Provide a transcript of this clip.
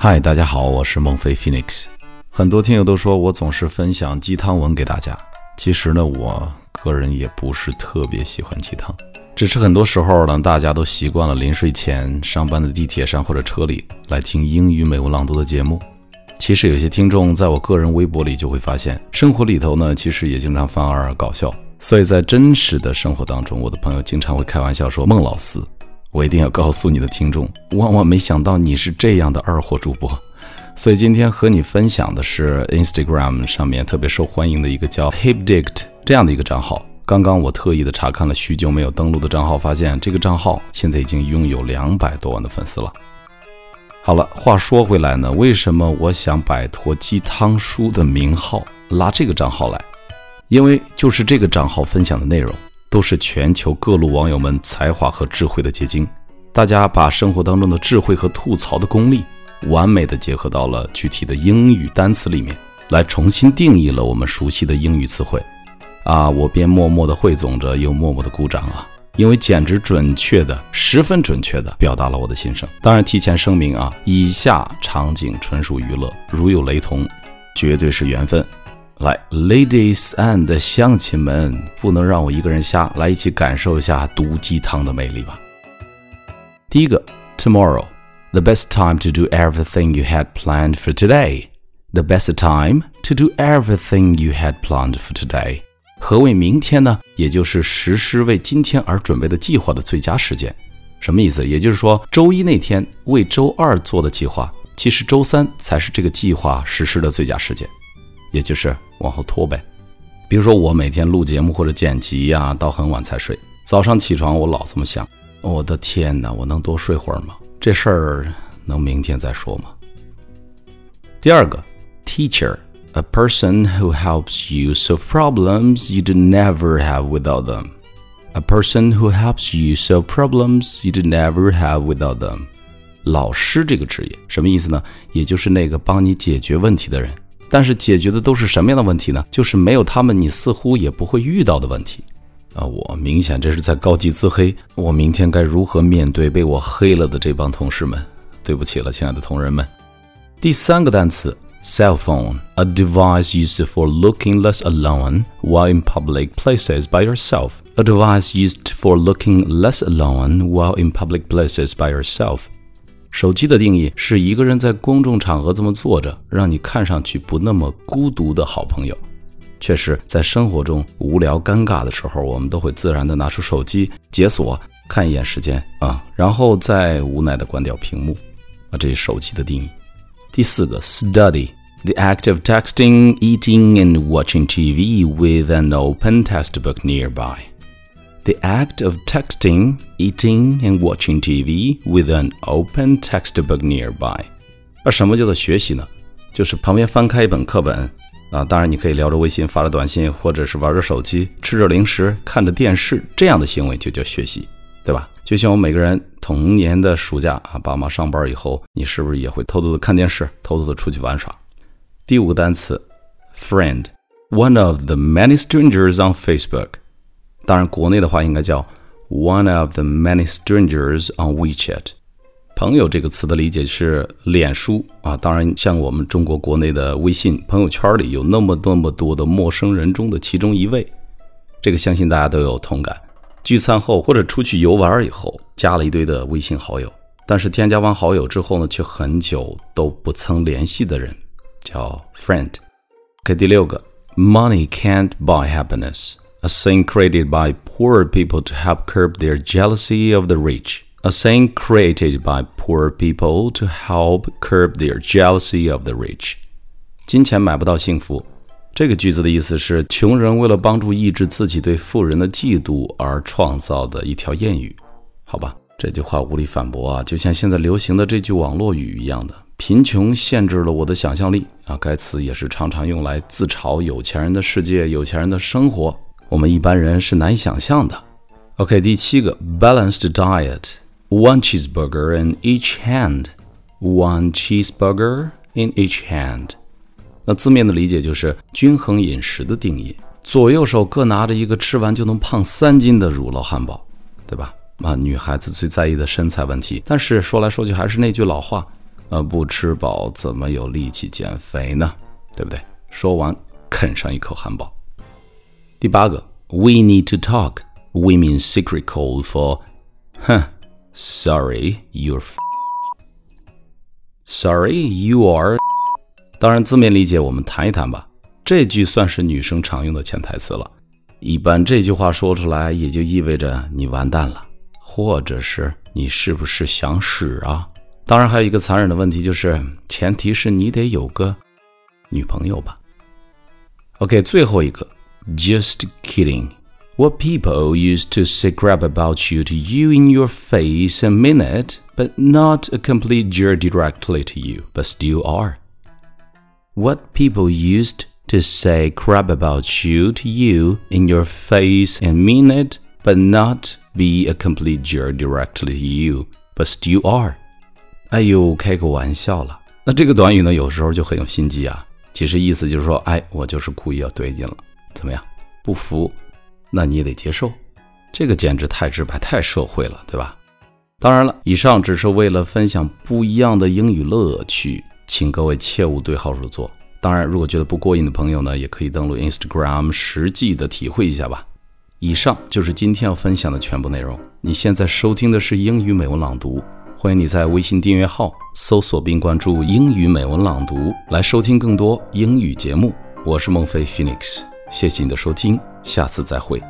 嗨，大家好，我是孟非 Phoenix。很多听友都说我总是分享鸡汤文给大家，其实呢，我个人也不是特别喜欢鸡汤，只是很多时候呢，大家都习惯了临睡前、上班的地铁上或者车里来听英语美文朗读的节目。其实有些听众在我个人微博里就会发现，生活里头呢，其实也经常犯二搞笑。所以在真实的生活当中，我的朋友经常会开玩笑说：“孟老师。”我一定要告诉你的听众，万万没想到你是这样的二货主播，所以今天和你分享的是 Instagram 上面特别受欢迎的一个叫 Hipdict 这样的一个账号。刚刚我特意的查看了许久没有登录的账号，发现这个账号现在已经拥有两百多万的粉丝了。好了，话说回来呢，为什么我想摆脱鸡汤书的名号，拉这个账号来？因为就是这个账号分享的内容。都是全球各路网友们才华和智慧的结晶，大家把生活当中的智慧和吐槽的功力，完美的结合到了具体的英语单词里面，来重新定义了我们熟悉的英语词汇。啊，我边默默的汇总着，又默默的鼓掌啊，因为简直准确的，十分准确的表达了我的心声。当然，提前声明啊，以下场景纯属娱乐，如有雷同，绝对是缘分。来，ladies and 乡亲们，不能让我一个人瞎，来一起感受一下毒鸡汤的魅力吧。第一个，tomorrow，the best time to do everything you had planned for today。The best time to do everything you had planned for today。何谓明天呢？也就是实施为今天而准备的计划的最佳时间。什么意思？也就是说，周一那天为周二做的计划，其实周三才是这个计划实施的最佳时间。也就是往后拖呗，比如说我每天录节目或者剪辑呀，到很晚才睡。早上起床我老这么想，我的天哪，我能多睡会儿吗？这事儿能明天再说吗？第二个，teacher，a person who helps you solve problems you'd never have without them。A person who helps you solve problems you'd never have without them。老师这个职业什么意思呢？也就是那个帮你解决问题的人。但是解决的都是什么样的问题呢？就是没有他们，你似乎也不会遇到的问题啊！我明显这是在高级自黑。我明天该如何面对被我黑了的这帮同事们？对不起了，亲爱的同仁们。第三个单词，cell phone，a device used for looking less alone while in public places by yourself。a device used for looking less alone while in public places by yourself。手机的定义是一个人在公众场合这么坐着，让你看上去不那么孤独的好朋友。确实，在生活中无聊尴尬的时候，我们都会自然的拿出手机解锁，看一眼时间啊，然后再无奈的关掉屏幕啊。这是手机的定义。第四个，study，the act of texting, eating and watching TV with an open textbook nearby。The act of texting, eating, and watching TV with an open textbook nearby。而什么叫做学习呢？就是旁边翻开一本课本啊，当然你可以聊着微信、发着短信，或者是玩着手机、吃着零食、看着电视，这样的行为就叫学习，对吧？就像我们每个人童年的暑假啊，爸妈上班以后，你是不是也会偷偷的看电视，偷偷的出去玩耍？第五个单词，friend，one of the many strangers on Facebook。当然，国内的话应该叫 one of the many strangers on WeChat。朋友这个词的理解是脸书啊。当然，像我们中国国内的微信朋友圈里有那么那么多的陌生人中的其中一位，这个相信大家都有同感。聚餐后或者出去游玩以后，加了一堆的微信好友，但是添加完好友之后呢，却很久都不曾联系的人，叫 friend。看第六个，Money can't buy happiness。A saying created by poor people to help curb their jealousy of the rich. A saying created by poor people to help curb their jealousy of the rich. 金钱买不到幸福。这个句子的意思是，穷人为了帮助抑制自己对富人的嫉妒而创造的一条谚语。好吧，这句话无力反驳啊，就像现在流行的这句网络语一样的。贫穷限制了我的想象力啊，该词也是常常用来自嘲有钱人的世界、有钱人的生活。我们一般人是难以想象的。OK，第七个，balanced diet，one cheeseburger in each hand，one cheeseburger in each hand。那字面的理解就是均衡饮食的定义，左右手各拿着一个吃完就能胖三斤的乳酪汉堡，对吧？啊，女孩子最在意的身材问题。但是说来说去还是那句老话，呃，不吃饱怎么有力气减肥呢？对不对？说完，啃上一口汉堡。第八个，We need to talk. Women's secret code for，哼，Sorry, you're. Sorry, you are. 当然，字面理解我们谈一谈吧。这句算是女生常用的潜台词了。一般这句话说出来，也就意味着你完蛋了，或者是你是不是想死啊？当然，还有一个残忍的问题就是，前提是你得有个女朋友吧。OK，最后一个 ，Just kidding. What people used to say crap about you to you in your face and mean it, but not a complete jerk directly to you, but still are. What people used to say crap about you to you in your face and mean it, but not be a complete jerk directly to you, but still are. 哎呦，开个玩笑了。那这个短语呢，有时候就很有心机啊。其实意思就是说，哎，我就是故意要怼你了， 怎么样？不服，那你也得接受。这个简直太直白、太社会了，对吧？当然了，以上只是为了分享不一样的英语乐趣，请各位切勿对号入座。当然，如果觉得不过瘾的朋友呢，也可以登录 Instagram 实际的体会一下吧。以上就是今天要分享的全部内容。你现在收听的是英语美文朗读，欢迎你在微信订阅号搜索并关注“英语美文朗读”来收听更多英语节目。我是孟非 Phoenix，谢谢你的收听，下次再会。